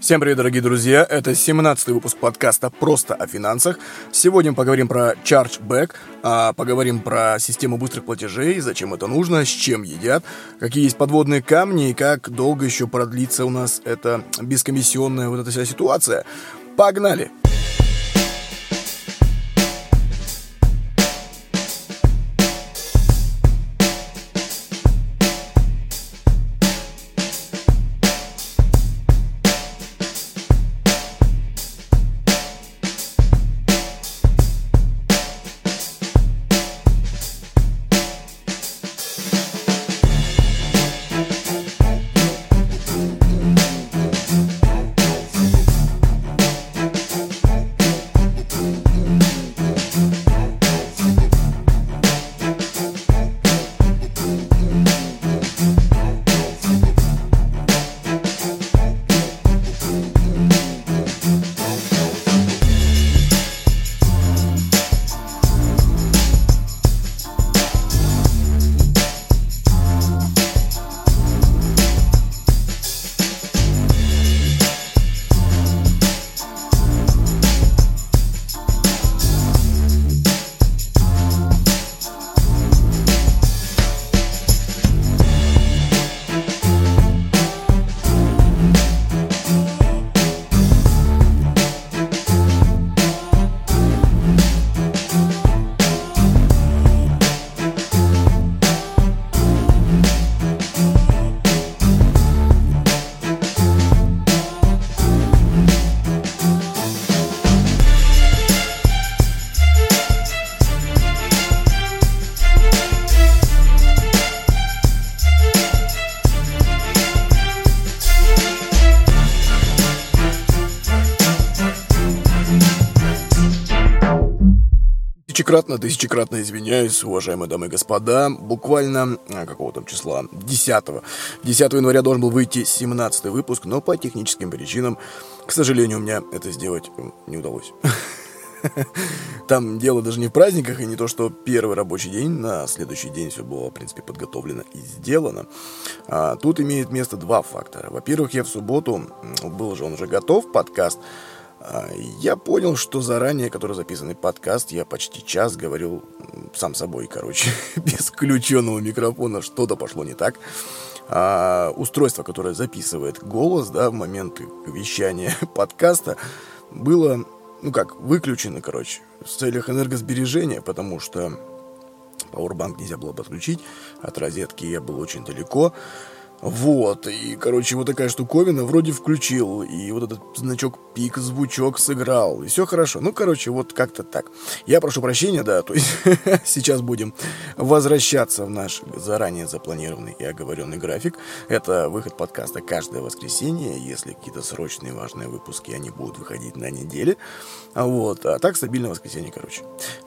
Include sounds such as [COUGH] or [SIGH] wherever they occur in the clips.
Всем привет, дорогие друзья! Это 17-й выпуск подкаста «Просто о финансах». Сегодня поговорим про chargeback, а поговорим про систему быстрых платежей, зачем это нужно, с чем едят, какие есть подводные камни и как долго еще продлится у нас эта бескомиссионная вот эта вся ситуация. Погнали! Тысячекратно, тысячекратно извиняюсь, уважаемые дамы и господа. Буквально, а, какого там числа? 10 10 января должен был выйти 17 выпуск, но по техническим причинам, к сожалению, у меня это сделать не удалось. [LAUGHS] Там дело даже не в праздниках, и не то, что первый рабочий день, на следующий день все было, в принципе, подготовлено и сделано. А, тут имеет место два фактора. Во-первых, я в субботу, был же он уже готов, подкаст, я понял, что заранее, который записанный подкаст, я почти час говорил сам собой, короче, [LAUGHS] без включенного микрофона, что-то пошло не так. А устройство, которое записывает голос, да, в момент вещания [LAUGHS] подкаста, было, ну как, выключено, короче, в целях энергосбережения, потому что Powerbank нельзя было подключить, от розетки я был очень далеко, вот, и, короче, вот такая штуковина вроде включил, и вот этот значок пик, звучок сыграл, и все хорошо. Ну, короче, вот как-то так. Я прошу прощения, да, то есть [LAUGHS] сейчас будем возвращаться в наш заранее запланированный и оговоренный график. Это выход подкаста каждое воскресенье, если какие-то срочные важные выпуски, они будут выходить на неделе. Вот, а так стабильное воскресенье, короче.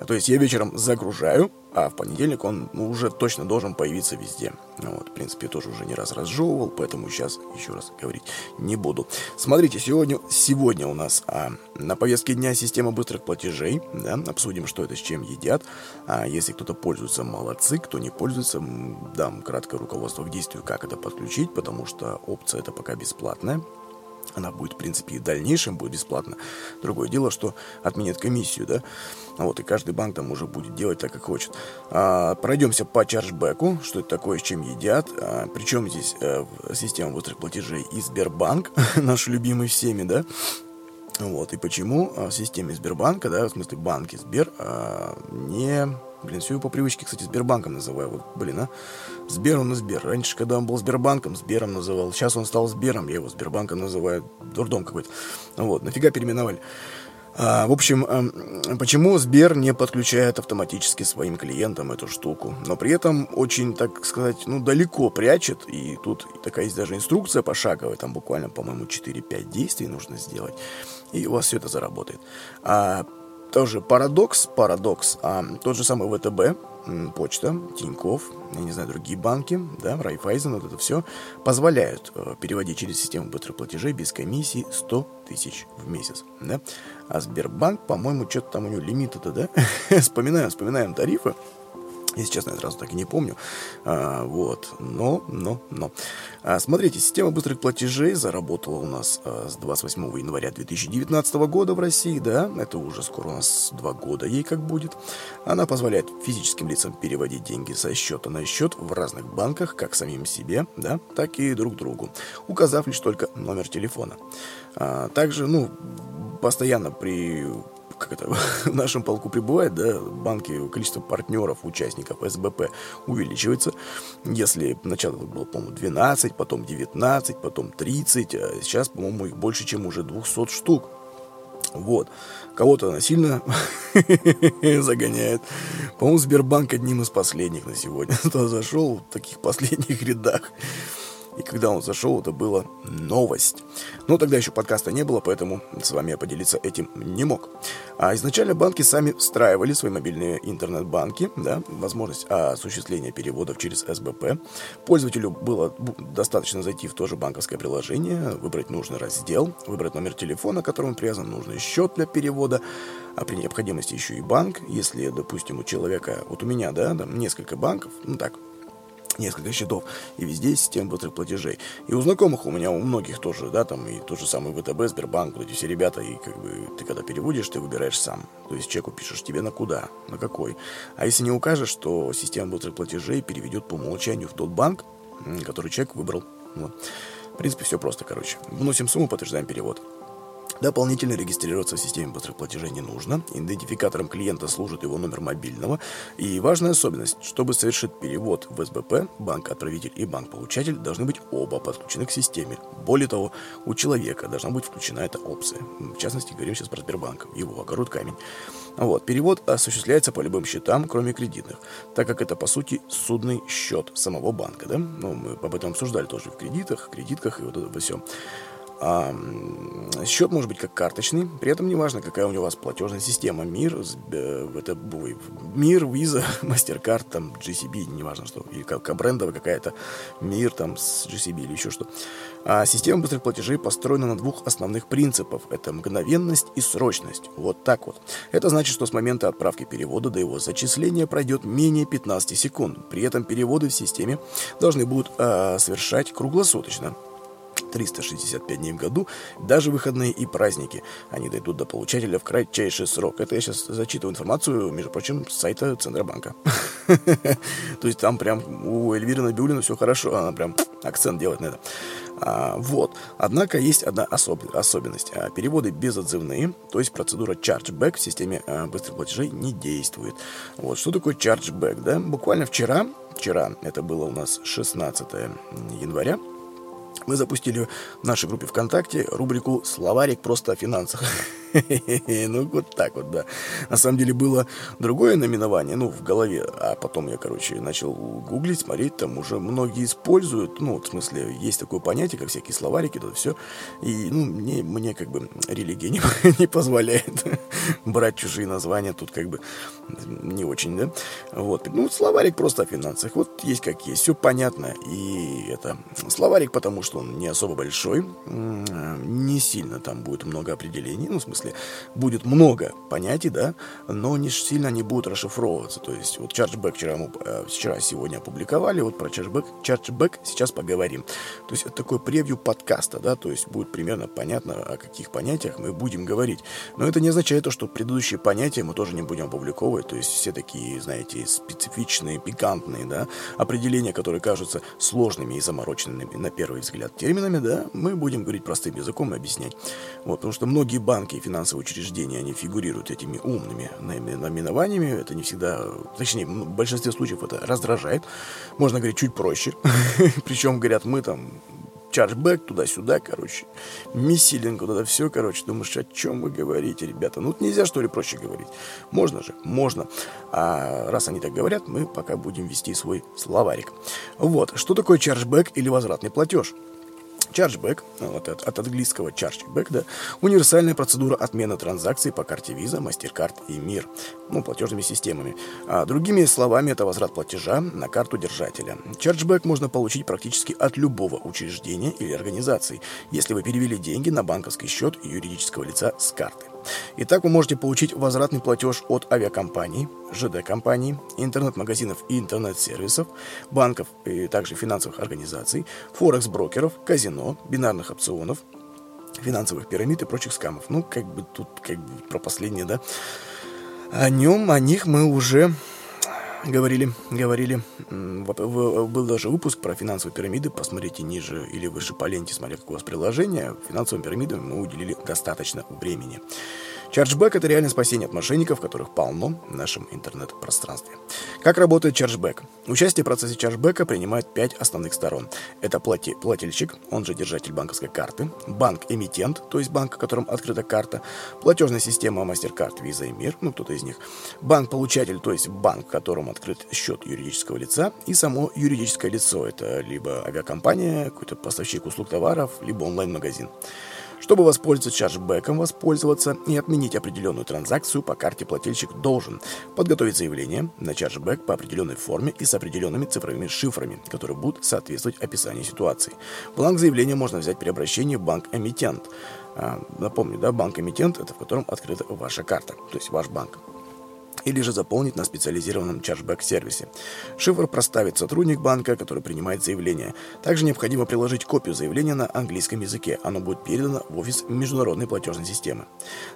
То есть я вечером загружаю, а в понедельник он ну, уже точно должен появиться везде. Вот, в принципе, тоже уже не раз разжевывал, поэтому сейчас еще раз говорить не буду. Смотрите, сегодня, сегодня у нас а, на повестке дня система быстрых платежей. Да, обсудим, что это, с чем едят. А если кто-то пользуется, молодцы. Кто не пользуется, дам краткое руководство к действию, как это подключить, потому что опция это пока бесплатная. Она будет, в принципе, и в дальнейшем будет бесплатно. Другое дело, что отменят комиссию, да. Вот, и каждый банк там уже будет делать так, как хочет. А, пройдемся по чарджбеку, что это такое, с чем едят. А, причем здесь а, система быстрых платежей и Сбербанк, [LAUGHS] наш любимый всеми, да. Вот, и почему в системе Сбербанка, да, в смысле банки Сбер, а, не Блин, все по привычке, кстати, Сбербанком называю. Вот, блин, а. Сбер он и Сбер. Раньше, когда он был Сбербанком, Сбером называл. Сейчас он стал Сбером, я его Сбербанком называю. Дурдом какой-то. Вот, нафига переименовали. А, в общем, а, почему Сбер не подключает автоматически своим клиентам эту штуку, но при этом очень, так сказать, ну, далеко прячет, и тут такая есть даже инструкция пошаговая, там буквально, по-моему, 4-5 действий нужно сделать, и у вас все это заработает. А тоже парадокс, парадокс, а тот же самый ВТБ, почта, Тиньков, я не знаю, другие банки, да, Райфайзен, вот это все, позволяют э, переводить через систему быстрых платежей без комиссии 100 тысяч в месяц, да. А Сбербанк, по-моему, что-то там у него лимит это, да. [LAUGHS] вспоминаем, вспоминаем тарифы. Если честно, я сразу так и не помню. А, вот. Но, но, но. А, смотрите, система быстрых платежей заработала у нас а, с 28 января 2019 года в России, да, это уже скоро у нас два года ей как будет. Она позволяет физическим лицам переводить деньги со счета на счет в разных банках, как самим себе, да, так и друг другу, указав лишь только номер телефона. А, также, ну, постоянно при как это, [LAUGHS] в нашем полку прибывает, да, банки, количество партнеров, участников СБП увеличивается. Если начало было, по-моему, 12, потом 19, потом 30, а сейчас, по-моему, их больше, чем уже 200 штук. Вот. Кого-то она сильно [LAUGHS] загоняет. По-моему, Сбербанк одним из последних на сегодня. [LAUGHS] Кто зашел в таких последних рядах. И когда он зашел, это была новость. Но тогда еще подкаста не было, поэтому с вами я поделиться этим не мог. А изначально банки сами встраивали свои мобильные интернет-банки, да, возможность осуществления переводов через СБП. Пользователю было достаточно зайти в то же банковское приложение, выбрать нужный раздел, выбрать номер телефона, к которому привязан нужный счет для перевода, а при необходимости еще и банк. Если, допустим, у человека, вот у меня, да, там несколько банков, ну так, несколько счетов, и везде система быстрых платежей. И у знакомых у меня, у многих тоже, да, там и тот же самый ВТБ, Сбербанк, вот эти все ребята, и как бы ты когда переводишь, ты выбираешь сам. То есть чеку пишешь тебе на куда, на какой. А если не укажешь, то система быстрых платежей переведет по умолчанию в тот банк, который человек выбрал. Вот. В принципе, все просто, короче. Вносим сумму, подтверждаем перевод. Дополнительно регистрироваться в системе быстрых платежей не нужно. Идентификатором клиента служит его номер мобильного. И важная особенность, чтобы совершить перевод в СБП, банк-отправитель и банк-получатель должны быть оба подключены к системе. Более того, у человека должна быть включена эта опция. В частности, говорим сейчас про Сбербанк, его огород камень. Вот, перевод осуществляется по любым счетам, кроме кредитных, так как это, по сути, судный счет самого банка. Да? Ну, мы об этом обсуждали тоже в кредитах, кредитках и вот это все. А, счет может быть как карточный, при этом неважно, какая у него у вас платежная система. Мир, это Мир, Visa, [LAUGHS] MasterCard, там, GCB, неважно что, или как брендовая какая-то, Мир там с GCB или еще что. А система быстрых платежей построена на двух основных принципах. Это мгновенность и срочность. Вот так вот. Это значит, что с момента отправки перевода до его зачисления пройдет менее 15 секунд. При этом переводы в системе должны будут э, совершать круглосуточно. 365 дней в году, даже выходные и праздники. Они дойдут до получателя в кратчайший срок. Это я сейчас зачитываю информацию, между прочим, с сайта Центробанка. [LAUGHS] То есть там прям у Эльвиры Набиулина все хорошо, она прям акцент делает на это. А, вот. Однако есть одна особ... особенность. А, переводы безотзывные, то есть процедура chargeback в системе а, быстрых платежей не действует. Вот. Что такое chargeback? Да? Буквально вчера, вчера, это было у нас 16 января, мы запустили в нашей группе ВКонтакте рубрику «Словарик просто о финансах». [LAUGHS] Ну, вот так вот, да. На самом деле было другое наименование, ну, в голове. А потом я, короче, начал гуглить, смотреть, там уже многие используют. Ну, в смысле, есть такое понятие, как всякие словарики, это все. И, ну, мне, мне как бы религия не, [LAUGHS] не позволяет [LAUGHS] брать чужие названия. Тут как бы не очень, да. Вот. Ну, словарик просто о финансах. Вот есть как есть. Все понятно. И это словарик, потому что он не особо большой. Не сильно там будет много определений. Ну, в смысле, смысле, будет много понятий, да, но не сильно они будут расшифровываться. То есть вот чарджбэк вчера, мы, э, вчера сегодня опубликовали, вот про чарджбэк, чарджбэк сейчас поговорим. То есть это такой превью подкаста, да, то есть будет примерно понятно, о каких понятиях мы будем говорить. Но это не означает то, что предыдущие понятия мы тоже не будем опубликовывать, то есть все такие, знаете, специфичные, пикантные, да, определения, которые кажутся сложными и замороченными на первый взгляд терминами, да, мы будем говорить простым языком и объяснять. Вот, потому что многие банки и финансовые учреждения, они фигурируют этими умными наименованиями. Это не всегда, точнее, в большинстве случаев это раздражает. Можно говорить чуть проще. [LAUGHS] Причем, говорят, мы там чарджбэк туда-сюда, короче, миссилинг, вот это все, короче, думаешь, о чем вы говорите, ребята? Ну, нельзя, что ли, проще говорить? Можно же, можно. А раз они так говорят, мы пока будем вести свой словарик. Вот, что такое чарджбэк или возвратный платеж? Chargeback, вот от, от английского chargeback, да, универсальная процедура отмены транзакций по карте Visa, MasterCard и МИР, ну, платежными системами. А другими словами, это возврат платежа на карту держателя. Chargeback можно получить практически от любого учреждения или организации, если вы перевели деньги на банковский счет юридического лица с карты. И так вы можете получить возвратный платеж от авиакомпаний, ЖД-компаний, интернет-магазинов и интернет-сервисов, банков и также финансовых организаций, форекс-брокеров, казино, бинарных опционов, финансовых пирамид и прочих скамов. Ну, как бы тут как бы про последнее, да. О нем, о них мы уже говорили, говорили. Был даже выпуск про финансовые пирамиды. Посмотрите ниже или выше по ленте, смотря какое у вас приложение. Финансовым пирамидам мы уделили достаточно времени. Чарджбэк – это реальное спасение от мошенников, которых полно в нашем интернет-пространстве. Как работает чарджбэк? Участие в процессе чарджбэка принимает пять основных сторон. Это плати плательщик, он же держатель банковской карты, банк-эмитент, то есть банк, в котором открыта карта, платежная система MasterCard, Visa и Мир, ну кто-то из них, банк-получатель, то есть банк, в котором открыт счет юридического лица, и само юридическое лицо, это либо авиакомпания, какой-то поставщик услуг товаров, либо онлайн-магазин. Чтобы воспользоваться чарджбеком, воспользоваться и отменить определенную транзакцию по карте плательщик должен подготовить заявление на чарджбек по определенной форме и с определенными цифровыми шифрами, которые будут соответствовать описанию ситуации. Бланк заявления можно взять при обращении в банк-эмитент. А, напомню, да, банк-эмитент это в котором открыта ваша карта, то есть ваш банк или же заполнить на специализированном чарджбэк-сервисе. Шифр проставит сотрудник банка, который принимает заявление. Также необходимо приложить копию заявления на английском языке. Оно будет передано в офис международной платежной системы.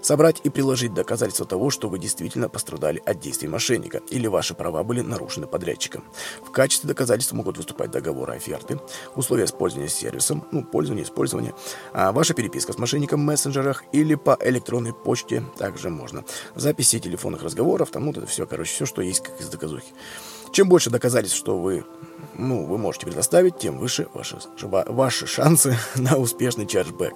Собрать и приложить доказательства того, что вы действительно пострадали от действий мошенника или ваши права были нарушены подрядчиком. В качестве доказательства могут выступать договоры оферты, условия использования сервисом, ну, пользование, использование, а ваша переписка с мошенником в мессенджерах или по электронной почте также можно. Записи телефонных разговоров, там, ну, это все, короче, все, что есть, как из доказухи. Чем больше доказательств, что вы, ну, вы можете предоставить, тем выше ваши, ваши шансы [LAUGHS] на успешный чарджбэк.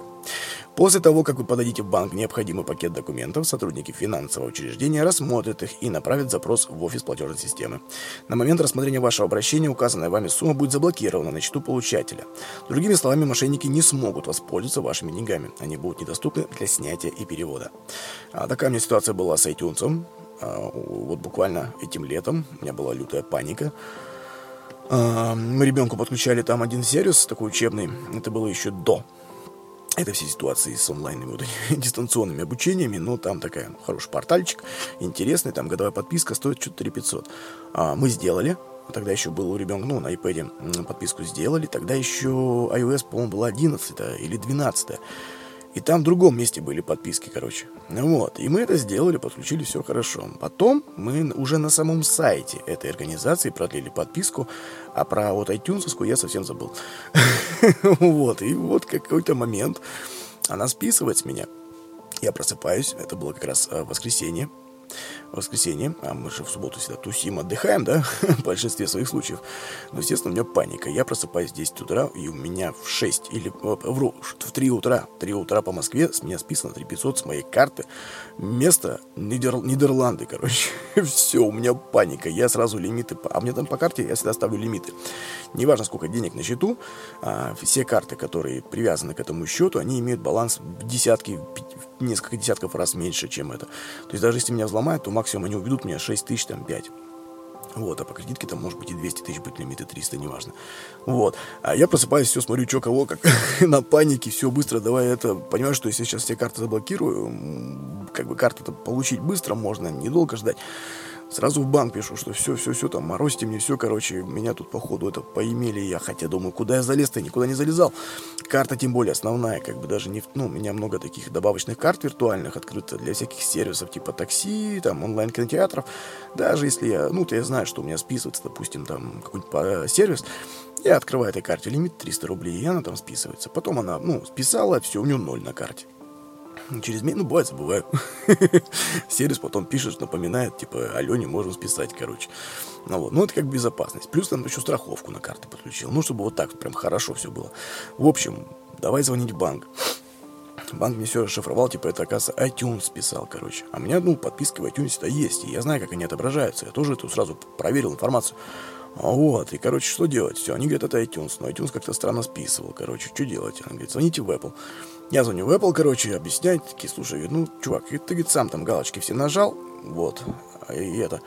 После того, как вы подадите в банк необходимый пакет документов, сотрудники финансового учреждения рассмотрят их и направят запрос в офис платежной системы. На момент рассмотрения вашего обращения указанная вами сумма будет заблокирована на счету получателя. Другими словами, мошенники не смогут воспользоваться вашими деньгами. Они будут недоступны для снятия и перевода. А такая у меня ситуация была с iTunes. А, вот буквально этим летом у меня была лютая паника. А, мы ребенку подключали там один сервис такой учебный. Это было еще до это все ситуации с онлайнными вот, [LAUGHS] дистанционными обучениями, но там такая хороший портальчик, интересный, там годовая подписка стоит что-то 3500. А, мы сделали, тогда еще был у ребенка, ну, на iPad подписку сделали, тогда еще iOS, по-моему, была 11 или 12 и там в другом месте были подписки, короче. Вот. И мы это сделали, подключили, все хорошо. Потом мы уже на самом сайте этой организации продлили подписку, а про вот iTunes я совсем забыл. [LAUGHS] Вот. И вот какой-то момент она списывает с меня. Я просыпаюсь, это было как раз э, воскресенье, воскресенье, а мы же в субботу всегда тусим, отдыхаем, да, [LAUGHS] в большинстве своих случаев. Но, естественно, у меня паника. Я просыпаюсь в 10 утра, и у меня в 6 или, э, вру, в 3 утра, 3 утра по Москве, с меня списано 3500 с моей карты. Место Нидер, Нидерланды, короче. [LAUGHS] Все, у меня паника. Я сразу лимиты, а мне там по карте я всегда ставлю лимиты. Неважно, сколько денег на счету, а, все карты, которые привязаны к этому счету, они имеют баланс в десятки, в несколько десятков раз меньше, чем это. То есть даже если меня взломают, то максимум они уведут меня 6 тысяч, там 5. Вот, а по кредитке там может быть и 200 тысяч быть лимит, и 300, неважно. Вот. А я просыпаюсь, все смотрю, что кого, как [LAUGHS] на панике, все быстро, давай это. Понимаю, что если сейчас все карты заблокирую, как бы карты-то получить быстро можно, недолго ждать. Сразу в банк пишу, что все, все, все, там, морозьте мне все, короче, меня тут, походу, это поимели я, хотя думаю, куда я залез-то, никуда не залезал. Карта, тем более, основная, как бы даже не, ну, у меня много таких добавочных карт виртуальных открыто для всяких сервисов, типа такси, там, онлайн-кинотеатров. Даже если я, ну, то я знаю, что у меня списывается, допустим, там, какой-нибудь сервис, я открываю этой карте лимит 300 рублей, и она там списывается. Потом она, ну, списала, все, у нее ноль на карте. Через месяц, ну, бывает, забываю. [LAUGHS] Сервис потом пишет, напоминает, типа, Алене можем списать, короче. Ну, вот. ну, это как безопасность. Плюс там еще страховку на карты подключил. Ну, чтобы вот так прям хорошо все было. В общем, давай звонить в банк. Банк мне все расшифровал, типа, это, оказывается, iTunes списал, короче. А у меня, ну, подписка в iTunes-то есть, и я знаю, как они отображаются. Я тоже эту сразу проверил информацию. Вот, и, короче, что делать? Все, они говорят, это iTunes, но iTunes как-то странно списывал, короче, что делать? Она говорит, звоните в Apple. Я звоню в Apple, короче, объяснять, такие, слушай, ну, чувак, ты, говорит, сам там галочки все нажал, вот, и это,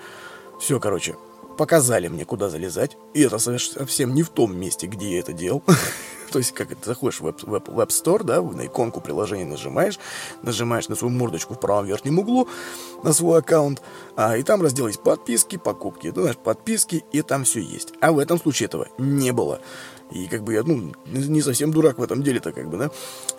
все, короче, показали мне, куда залезать, и это совсем не в том месте, где я это делал. [LAUGHS] То есть, как это, заходишь в Web, Web, Web Store, да, на иконку приложения нажимаешь, нажимаешь на свою мордочку в правом верхнем углу, на свой аккаунт, а, и там раздел есть подписки, покупки. Ты знаешь, подписки, и там все есть. А в этом случае этого не было. И как бы я, ну, не совсем дурак в этом деле-то, как бы, да.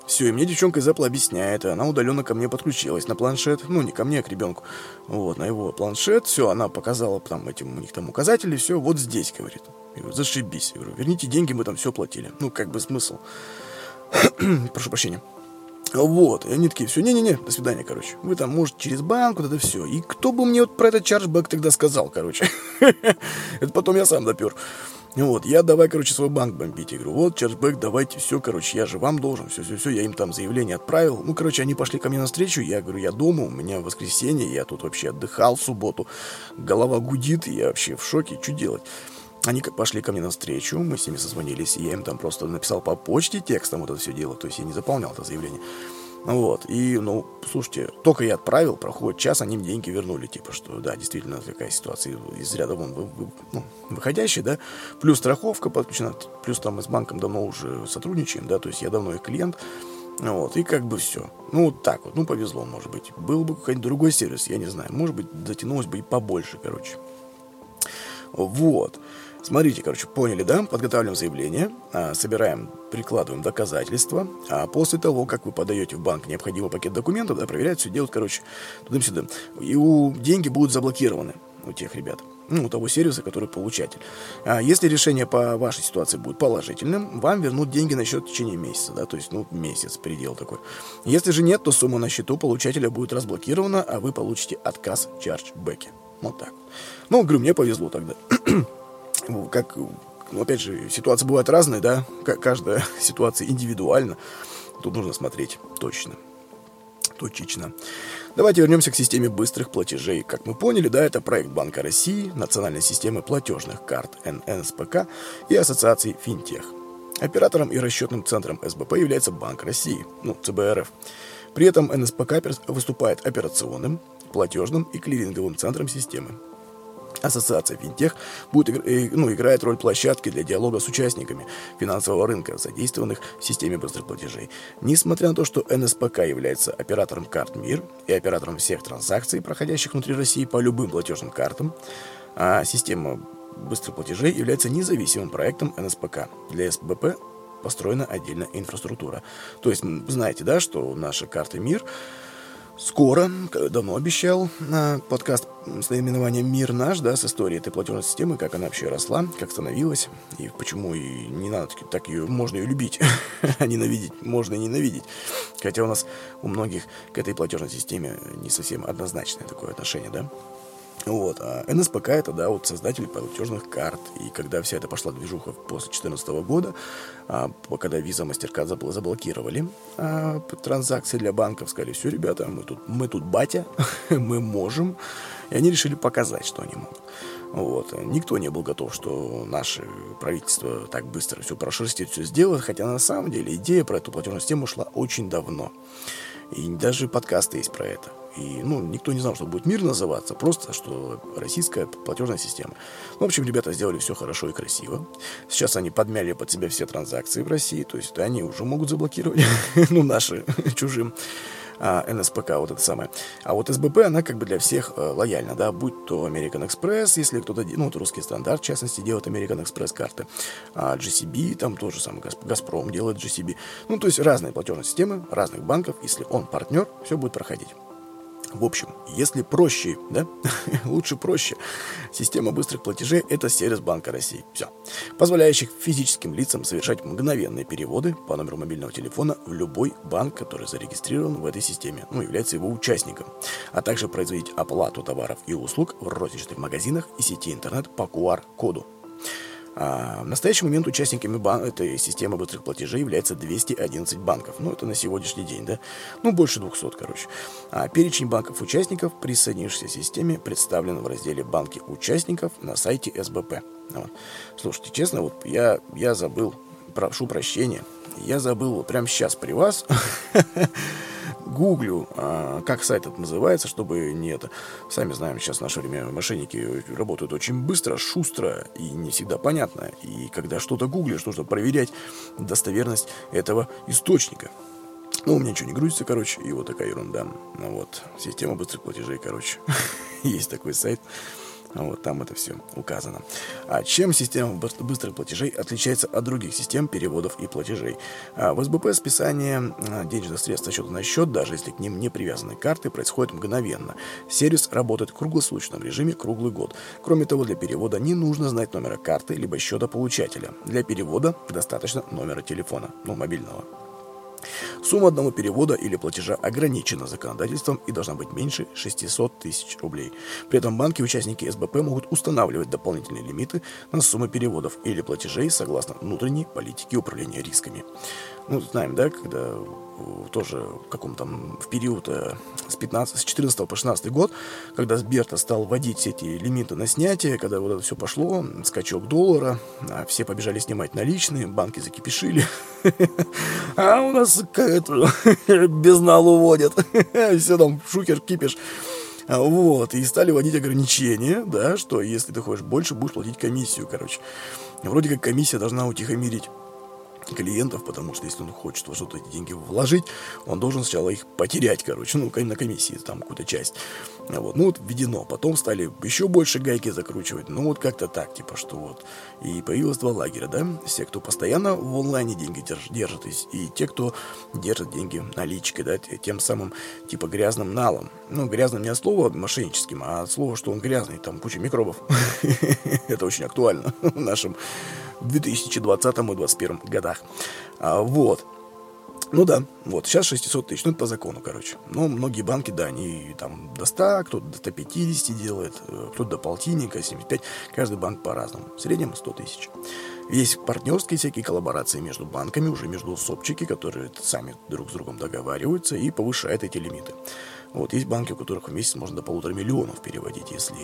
Все, и мне девчонка из Apple объясняет, и она удаленно ко мне подключилась на планшет, ну, не ко мне, а к ребенку, вот, на его планшет, все, она показала там этим, у них там указатели, все, вот здесь, говорит. Я говорю, зашибись, я говорю, верните деньги, мы там все платили. Ну, как бы смысл. [CLEARS THROAT] Прошу прощения. Вот, и они такие, все, не-не-не, до свидания, короче. Вы там, может, через банк, вот это все. И кто бы мне вот про этот чарджбэк тогда сказал, короче. [LAUGHS] Это потом я сам допер. Вот, я давай, короче, свой банк бомбить. Я говорю, вот, чарджбэк, давайте, все, короче, я же вам должен, все-все-все, я им там заявление отправил. Ну, короче, они пошли ко мне навстречу, я говорю, я дома, у меня воскресенье, я тут вообще отдыхал в субботу, голова гудит, я вообще в шоке, что делать? Они пошли ко мне навстречу, мы с ними созвонились, и я им там просто написал по почте текстом вот это все дело, то есть я не заполнял это заявление. Вот, и, ну, слушайте, только я отправил, проходит час, они мне деньги вернули, типа, что, да, действительно, такая ситуация из ряда вон вы, вы, ну, выходящая, да, плюс страховка подключена, плюс там мы с банком давно уже сотрудничаем, да, то есть я давно их клиент, вот, и как бы все. Ну, вот так вот, ну, повезло, может быть. Был бы какой-нибудь другой сервис, я не знаю, может быть, затянулось бы и побольше, короче. Вот. Смотрите, короче, поняли, да? Подготавливаем заявление, а, собираем, прикладываем доказательства, а после того, как вы подаете в банк необходимый пакет документов, да, проверяют все, делают, короче, туда-сюда. И у деньги будут заблокированы у тех ребят, ну, у того сервиса, который получатель. А если решение по вашей ситуации будет положительным, вам вернут деньги на счет в течение месяца, да, то есть, ну, месяц, предел такой. Если же нет, то сумма на счету получателя будет разблокирована, а вы получите отказ в чарджбеке. Вот так. Ну, говорю, мне повезло тогда. Как, ну, опять же, ситуации бывают разные, да, каждая [LAUGHS] ситуация индивидуальна. Тут нужно смотреть точно. Точечно. Давайте вернемся к системе быстрых платежей. Как мы поняли, да, это проект Банка России, национальной системы платежных карт НСПК и ассоциации Финтех. Оператором и расчетным центром СБП является Банк России, ну, ЦБРФ. При этом НСПК выступает операционным, платежным и клиринговым центром системы. Ассоциация Финтех будет, э, ну, играет роль площадки для диалога с участниками финансового рынка, задействованных в системе быстрых платежей. Несмотря на то, что НСПК является оператором карт МИР и оператором всех транзакций, проходящих внутри России по любым платежным картам, а система быстрых платежей является независимым проектом НСПК. Для СБП построена отдельная инфраструктура. То есть, знаете, да, что наша карта МИР Скоро, давно обещал, на подкаст с наименованием «Мир наш», да, с историей этой платежной системы, как она вообще росла, как становилась, и почему и не надо так ее, можно ее любить, [LAUGHS] а ненавидеть, можно и ненавидеть. Хотя у нас у многих к этой платежной системе не совсем однозначное такое отношение, да. Вот. А НСПК это, да, вот создатели платежных карт. И когда вся эта пошла движуха после 2014 года, а, когда Visa MasterCard заблокировали а, транзакции для банков, сказали, все, ребята, мы тут, мы тут батя, [LAUGHS] мы можем. И они решили показать, что они могут. Вот. Никто не был готов, что наше правительство так быстро все прошерстит, все сделает, хотя на самом деле идея про эту платежную систему шла очень давно. И даже подкасты есть про это. И, ну, никто не знал, что будет мир называться, просто, что российская платежная система. Ну, в общем, ребята сделали все хорошо и красиво. Сейчас они подмяли под себя все транзакции в России, то есть они уже могут заблокировать, [LAUGHS] ну, наши, [LAUGHS] чужим а, НСПК, вот это самое. А вот СБП, она как бы для всех э, лояльна, да, будь то American Express, если кто-то, ну, вот русский стандарт, в частности, делает American Express карты, а GCB, там тоже самое, Газпром делает GCB. Ну, то есть разные платежные системы, разных банков, если он партнер, все будет проходить. В общем, если проще, да, [LAUGHS] лучше проще, система быстрых платежей – это сервис Банка России. Все. Позволяющих физическим лицам совершать мгновенные переводы по номеру мобильного телефона в любой банк, который зарегистрирован в этой системе, ну, является его участником, а также производить оплату товаров и услуг в розничных магазинах и сети интернет по QR-коду. А в настоящий момент участниками бан- этой системы быстрых платежей является 211 банков. Ну, это на сегодняшний день, да? Ну, больше 200, короче. А перечень банков-участников, присоединившихся к системе, представлен в разделе «Банки участников» на сайте СБП. Вот. Слушайте, честно, вот я, я забыл, прошу прощения, я забыл вот прямо сейчас при вас [LAUGHS] гуглю, а, как сайт этот называется, чтобы не это. Сами знаем, сейчас в наше время мошенники работают очень быстро, шустро и не всегда понятно. И когда что-то гуглишь, нужно проверять достоверность этого источника. Ну, у меня ничего не грузится, короче, и вот такая ерунда. Ну вот, система быстрых платежей, короче. [LAUGHS] Есть такой сайт. Вот там это все указано. А чем система быстрых платежей отличается от других систем переводов и платежей? А в СБП списание а, денежных средств со счета на счет, даже если к ним не привязаны карты, происходит мгновенно. Сервис работает в круглосуточном режиме круглый год. Кроме того, для перевода не нужно знать номера карты либо счета получателя. Для перевода достаточно номера телефона, ну, мобильного. Сумма одного перевода или платежа ограничена законодательством и должна быть меньше 600 тысяч рублей. При этом банки участники СБП могут устанавливать дополнительные лимиты на суммы переводов или платежей согласно внутренней политике управления рисками. Ну, знаем, да, когда тоже в каком там в период э, с 15, с 14 по 16 год, когда Сберта стал вводить эти лимиты на снятие, когда вот это все пошло, скачок доллара, а все побежали снимать наличные, банки закипишили, [LAUGHS] а у нас [LAUGHS] без нал уводят, [LAUGHS] все там шухер кипиш. Вот, и стали вводить ограничения, да, что если ты хочешь больше, будешь платить комиссию, короче. Вроде как комиссия должна утихомирить клиентов, потому что если он хочет во что-то эти деньги вложить, он должен сначала их потерять, короче, ну, на комиссии, там, какую-то часть. Вот, ну, вот введено. Потом стали еще больше гайки закручивать. Ну, вот как-то так, типа, что вот. И появилось два лагеря, да? Все, кто постоянно в онлайне деньги держ, держит, и, те, кто держит деньги наличкой, да, тем самым, типа, грязным налом. Ну, грязным не от слова мошенническим, а от слова, что он грязный, там куча микробов. [LAUGHS] Это очень актуально в нашем 2020 и 2021 годах. А, вот. Ну да, вот, сейчас 600 тысяч, ну это по закону, короче. Но многие банки, да, они там до 100, кто-то до 150 делает, э, кто-то до полтинника, 75, каждый банк по-разному. В среднем 100 тысяч. Есть партнерские всякие коллаборации между банками, уже между сопчики, которые сами друг с другом договариваются и повышают эти лимиты. Вот есть банки, у которых в месяц можно до полутора миллионов переводить, если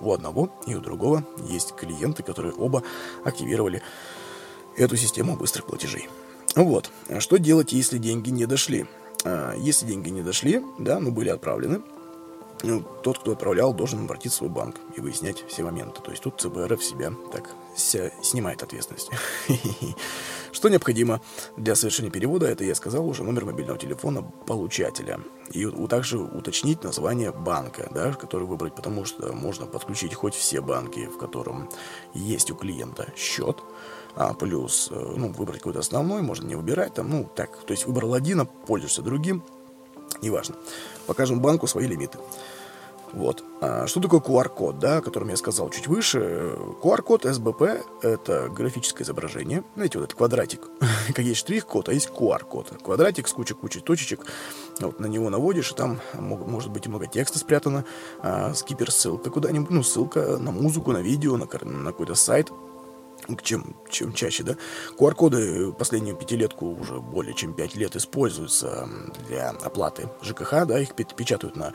у одного и у другого есть клиенты, которые оба активировали эту систему быстрых платежей. Вот. Что делать, если деньги не дошли? А, если деньги не дошли, да, но были отправлены, ну, тот, кто отправлял, должен обратиться в банк и выяснять все моменты. То есть тут ЦБР в себя так снимает ответственность. [LAUGHS] Что необходимо для совершения перевода, это я сказал уже номер мобильного телефона получателя. И также уточнить название банка, да, который выбрать, потому что можно подключить хоть все банки, в котором есть у клиента счет, а плюс, э, ну, выбрать какой-то основной, можно не выбирать, там, ну, так, то есть выбрал один, а пользуешься другим, неважно. Покажем банку свои лимиты. Вот. А что такое QR-код, да, о котором я сказал чуть выше? QR-код СБП — это графическое изображение. Знаете, вот этот квадратик. [LAUGHS] как есть штрих-код, а есть QR-код. Квадратик с кучей-кучей точечек. Вот на него наводишь, и там может быть много текста спрятано. А, скипер-ссылка куда-нибудь, ну, ссылка на музыку, на видео, на, на какой-то сайт чем, чем чаще, да. QR-коды последнюю пятилетку уже более чем пять лет используются для оплаты ЖКХ, да, их печатают на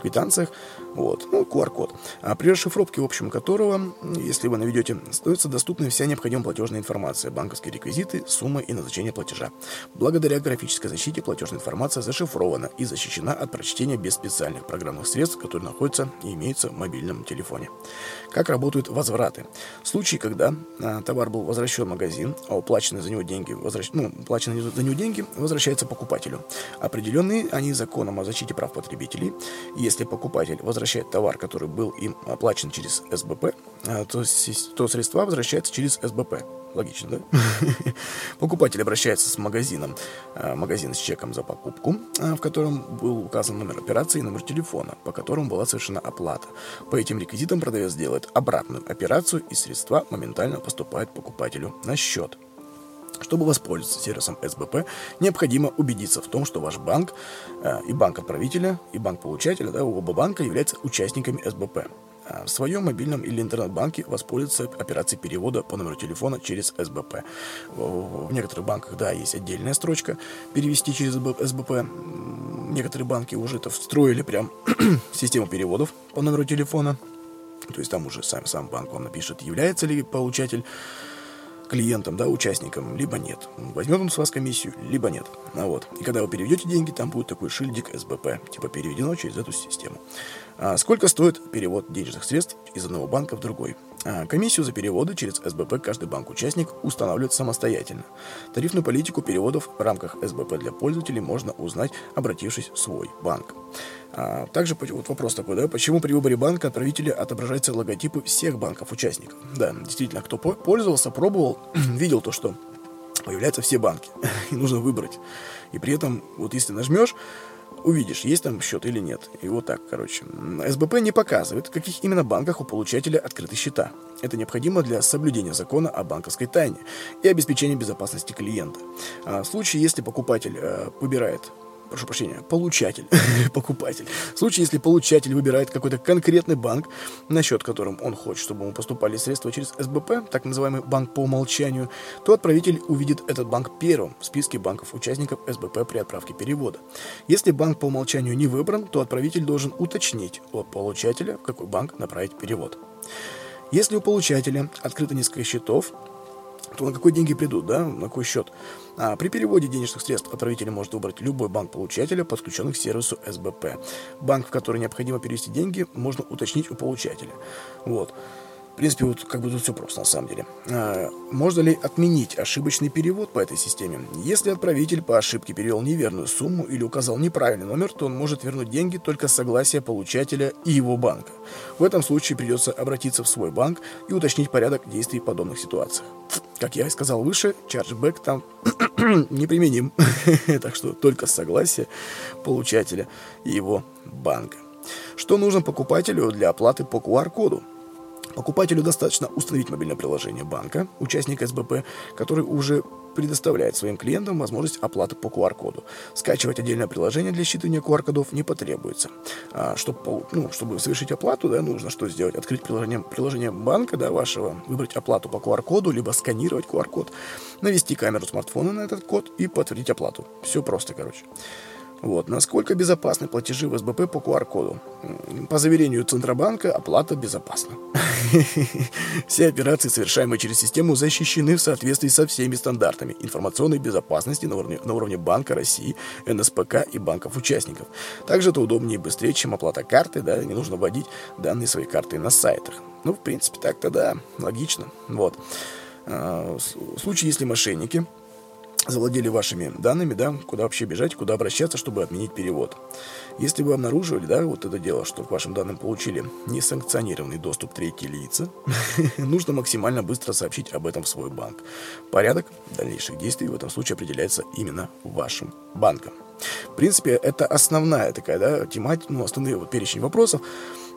квитанциях. Вот, ну, QR-код. А при расшифровке, в общем, которого, если вы наведете, становится доступна вся необходимая платежная информация, банковские реквизиты, суммы и назначение платежа. Благодаря графической защите платежная информация зашифрована и защищена от прочтения без специальных программных средств, которые находятся и имеются в мобильном телефоне. Как работают возвраты? В случае, когда а, товар был возвращен в магазин, а уплаченные за него деньги, возвращ... ну, уплаченные за него деньги возвращаются покупателю. Определенные они законом о защите прав потребителей. Если покупатель возвращает товар, который был им оплачен через СБП, а, то, то средства возвращаются через СБП. Логично, да? [LAUGHS] Покупатель обращается с магазином, а, магазин с чеком за покупку, а, в котором был указан номер операции и номер телефона, по которому была совершена оплата. По этим реквизитам продавец делает обратную операцию, и средства моментально поступают покупателю на счет. Чтобы воспользоваться сервисом СБП, необходимо убедиться в том, что ваш банк э, и банк отправителя, и банк получателя, да, оба банка являются участниками СБП. А в своем мобильном или интернет-банке воспользоваться операцией перевода по номеру телефона через СБП. В некоторых банках, да, есть отдельная строчка «Перевести через СБП». Некоторые банки уже это встроили прям [CLEARS THROAT] систему переводов по номеру телефона. То есть там уже сам, сам банк вам напишет, является ли получатель клиентам, да, участникам, либо нет. Возьмет он с вас комиссию, либо нет. А вот. И когда вы переведете деньги, там будет такой шильдик СБП, типа переведено через эту систему. А сколько стоит перевод денежных средств из одного банка в другой? А, комиссию за переводы через СБП каждый банк-участник устанавливает самостоятельно. Тарифную политику переводов в рамках СБП для пользователей можно узнать, обратившись в свой банк. А, также вот вопрос такой, да, почему при выборе банка отправителя отображаются логотипы всех банков-участников? Да, действительно, кто пользовался, пробовал, [CLEARS THROAT] видел то, что появляются все банки, [LAUGHS] и нужно выбрать. И при этом, вот если нажмешь, увидишь, есть там счет или нет. И вот так, короче. СБП не показывает, в каких именно банках у получателя открыты счета. Это необходимо для соблюдения закона о банковской тайне и обеспечения безопасности клиента. А в случае, если покупатель э, выбирает прошу прощения, получатель, [LAUGHS] покупатель. В случае, если получатель выбирает какой-то конкретный банк, на счет которым он хочет, чтобы ему поступали средства через СБП, так называемый банк по умолчанию, то отправитель увидит этот банк первым в списке банков-участников СБП при отправке перевода. Если банк по умолчанию не выбран, то отправитель должен уточнить от получателя, в какой банк направить перевод. Если у получателя открыто несколько счетов, то на какой деньги придут, да, на какой счет. А при переводе денежных средств отправитель может выбрать любой банк получателя, подключенный к сервису СБП. Банк, в который необходимо перевести деньги, можно уточнить у получателя. Вот. В принципе, вот как бы тут все просто на самом деле. А, можно ли отменить ошибочный перевод по этой системе? Если отправитель по ошибке перевел неверную сумму или указал неправильный номер, то он может вернуть деньги только с согласия получателя и его банка. В этом случае придется обратиться в свой банк и уточнить порядок действий в подобных ситуациях. Как я и сказал выше, чарджбэк там [CLEARS THROAT] неприменим. [LAUGHS] так что только согласие получателя и его банка. Что нужно покупателю для оплаты по QR-коду? Покупателю достаточно установить мобильное приложение банка, участника СБП, который уже предоставляет своим клиентам возможность оплаты по QR-коду. Скачивать отдельное приложение для считывания QR-кодов не потребуется. А, чтобы, ну, чтобы совершить оплату, да, нужно что сделать? Открыть приложение, приложение банка да, вашего, выбрать оплату по QR-коду, либо сканировать QR-код, навести камеру смартфона на этот код и подтвердить оплату. Все просто, короче. Вот. Насколько безопасны платежи в СБП по QR-коду? По заверению Центробанка, оплата безопасна. [LAUGHS] Все операции, совершаемые через систему, защищены в соответствии со всеми стандартами информационной безопасности на уровне, на уровне Банка России, НСПК и банков-участников. Также это удобнее и быстрее, чем оплата карты, да, не нужно вводить данные своей карты на сайтах. Ну, в принципе, так-то да, логично. Вот. А, в случае, если мошенники завладели вашими данными, да, куда вообще бежать, куда обращаться, чтобы отменить перевод. Если вы обнаруживали, да, вот это дело, что к вашим данным получили несанкционированный доступ третьи лица, [LAUGHS] нужно максимально быстро сообщить об этом в свой банк. Порядок дальнейших действий в этом случае определяется именно вашим банком. В принципе, это основная такая, да, тематика, ну, основные вот перечень вопросов,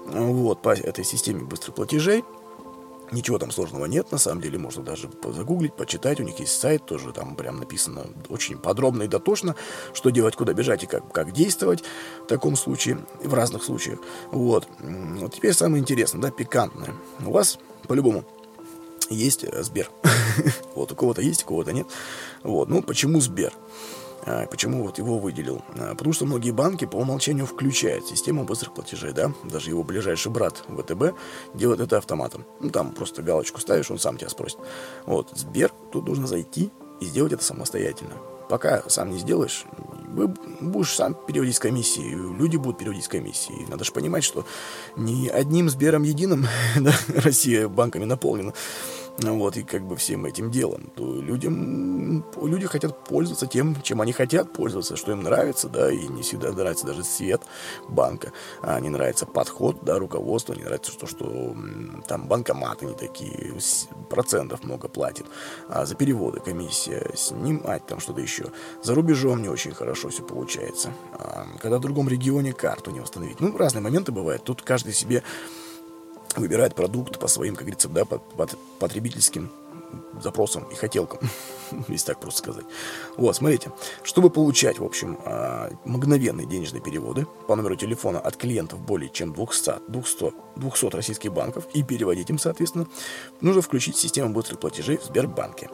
вот, по этой системе быстрых платежей. Ничего там сложного нет, на самом деле, можно даже загуглить, почитать, у них есть сайт, тоже там прям написано очень подробно и дотошно, что делать, куда бежать и как, как действовать в таком случае, в разных случаях. Вот. Вот теперь самое интересное, да, пикантное. У вас, по-любому, есть э, Сбер. [LAUGHS] вот, у кого-то есть, у кого-то нет. Вот, ну, почему Сбер? А, почему вот его выделил? А, потому что многие банки по умолчанию включают систему быстрых платежей, да, даже его ближайший брат ВТБ делает это автоматом. Ну, там просто галочку ставишь, он сам тебя спросит. Вот, Сбер, тут нужно зайти и сделать это самостоятельно. Пока сам не сделаешь, вы будешь сам переводить с комиссии, люди будут переводить с комиссии. Надо же понимать, что не одним Сбером единым [LAUGHS] Россия банками наполнена. Ну вот, и как бы всем этим делом, то людям, люди хотят пользоваться тем, чем они хотят пользоваться, что им нравится, да, и не всегда нравится даже цвет банка, а не нравится подход, да, руководство, не нравится то, что там банкоматы не такие, процентов много платит, а за переводы комиссия, снимать там что-то еще. За рубежом не очень хорошо все получается. А когда в другом регионе карту не восстановить. Ну, разные моменты бывают. Тут каждый себе выбирает продукт по своим, как говорится, да, под, под потребительским запросам и хотелкам, [LAUGHS] если так просто сказать. Вот, смотрите, чтобы получать, в общем, а, мгновенные денежные переводы по номеру телефона от клиентов более чем 200, 200, 200 российских банков и переводить им, соответственно, нужно включить систему быстрых платежей в Сбербанке.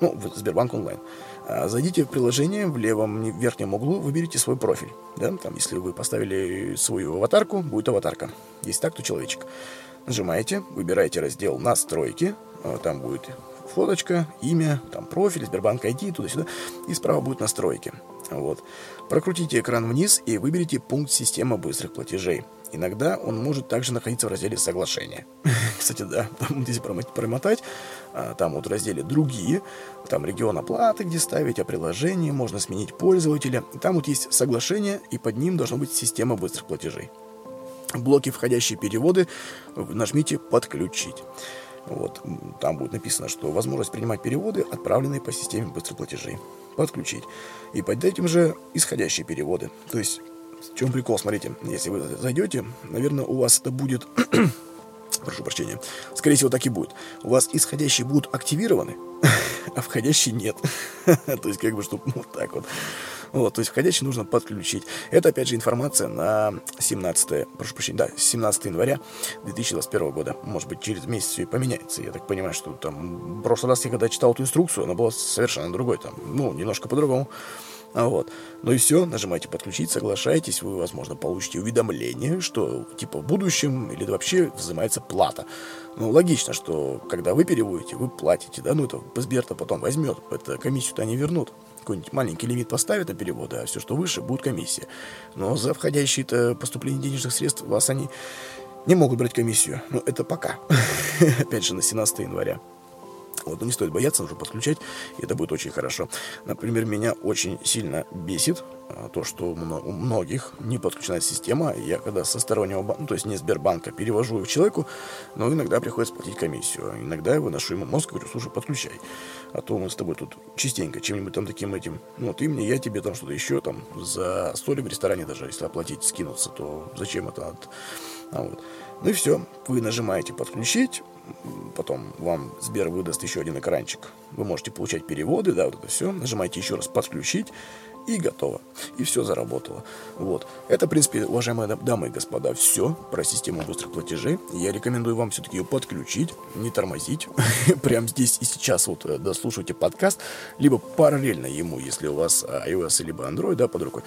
Ну, в Сбербанк онлайн. А, зайдите в приложение, в левом верхнем углу выберите свой профиль. Да? Там, если вы поставили свою аватарку, будет аватарка. Если так, то человечек. Нажимаете, выбираете раздел «Настройки», а, там будет фоточка, имя, там профиль, Сбербанк ID, туда-сюда, и справа будут настройки. Вот. Прокрутите экран вниз и выберите пункт «Система быстрых платежей». Иногда он может также находиться в разделе «Соглашения». [LAUGHS] Кстати, да, там, если промотать, а, там вот в разделе «Другие», там регион оплаты, где ставить, а приложение, можно сменить пользователя. Там вот есть соглашение, и под ним должна быть система быстрых платежей. В блоке «Входящие переводы» нажмите «Подключить». Вот, там будет написано, что возможность принимать переводы, отправленные по системе быстрых платежей. Подключить. И под этим же исходящие переводы. То есть, в чем прикол, смотрите, если вы зайдете, наверное, у вас это будет... [COUGHS] Прошу прощения. Скорее всего, так и будет. У вас исходящие будут активированы, [LAUGHS] а входящие нет. [LAUGHS] То есть, как бы, чтобы вот так вот. Вот, то есть входящий нужно подключить. Это, опять же, информация на 17, прошу прощения, да, 17 января 2021 года. Может быть, через месяц и поменяется. Я так понимаю, что там в прошлый раз я когда читал эту инструкцию, она была совершенно другой, там, ну, немножко по-другому. А вот. Ну и все, нажимаете подключить, соглашаетесь, вы, возможно, получите уведомление, что типа в будущем или вообще взимается плата. Ну, логично, что когда вы переводите, вы платите, да, ну это Сбер-то потом возьмет, это комиссию-то они вернут какой-нибудь маленький лимит поставят на переводы, а все, что выше, будет комиссия. Но за входящие-то поступление денежных средств вас они не могут брать комиссию. Но это пока. [LAUGHS] Опять же, на 17 января. Вот, но не стоит бояться, нужно подключать, и это будет очень хорошо. Например, меня очень сильно бесит а, то, что у многих не подключена система. Я когда со стороннего банка, ну, то есть не Сбербанка, перевожу его человеку, но иногда приходится платить комиссию. Иногда я выношу ему мозг, говорю, слушай, подключай. А то мы с тобой тут частенько чем-нибудь там таким этим, ну, ты мне, я тебе там что-то еще, там, за столик в ресторане даже, если оплатить, скинуться, то зачем это надо? А вот. Ну и все, вы нажимаете подключить, потом вам Сбер выдаст еще один экранчик. Вы можете получать переводы, да, вот это все. Нажимаете еще раз подключить и готово. И все заработало. Вот. Это, в принципе, уважаемые дамы и господа, все про систему быстрых платежей. Я рекомендую вам все-таки ее подключить, не тормозить. [LAUGHS] Прямо здесь и сейчас вот э, дослушайте подкаст, либо параллельно ему, если у вас iOS либо Android, да, под рукой.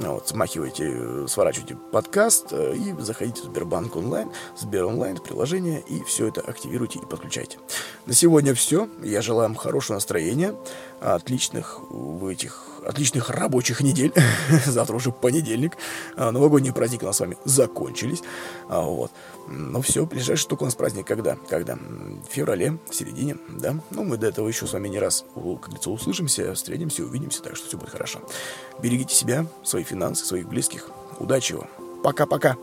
Вот, смахивайте, сворачивайте подкаст э, и заходите в Сбербанк онлайн, Сбер онлайн, приложение, и все это активируйте и подключайте. На сегодня все. Я желаю вам хорошего настроения, отличных в этих отличных рабочих недель. [LAUGHS] Завтра уже понедельник. А, новогодние праздники у нас с вами закончились. А, вот. Ну все, ближайший только у нас праздник когда? Когда? В феврале, в середине, да? Ну, мы до этого еще с вами не раз, как говорится, услышимся, встретимся, увидимся, так что все будет хорошо. Берегите себя, свои финансы, своих близких. Удачи вам. Пока-пока.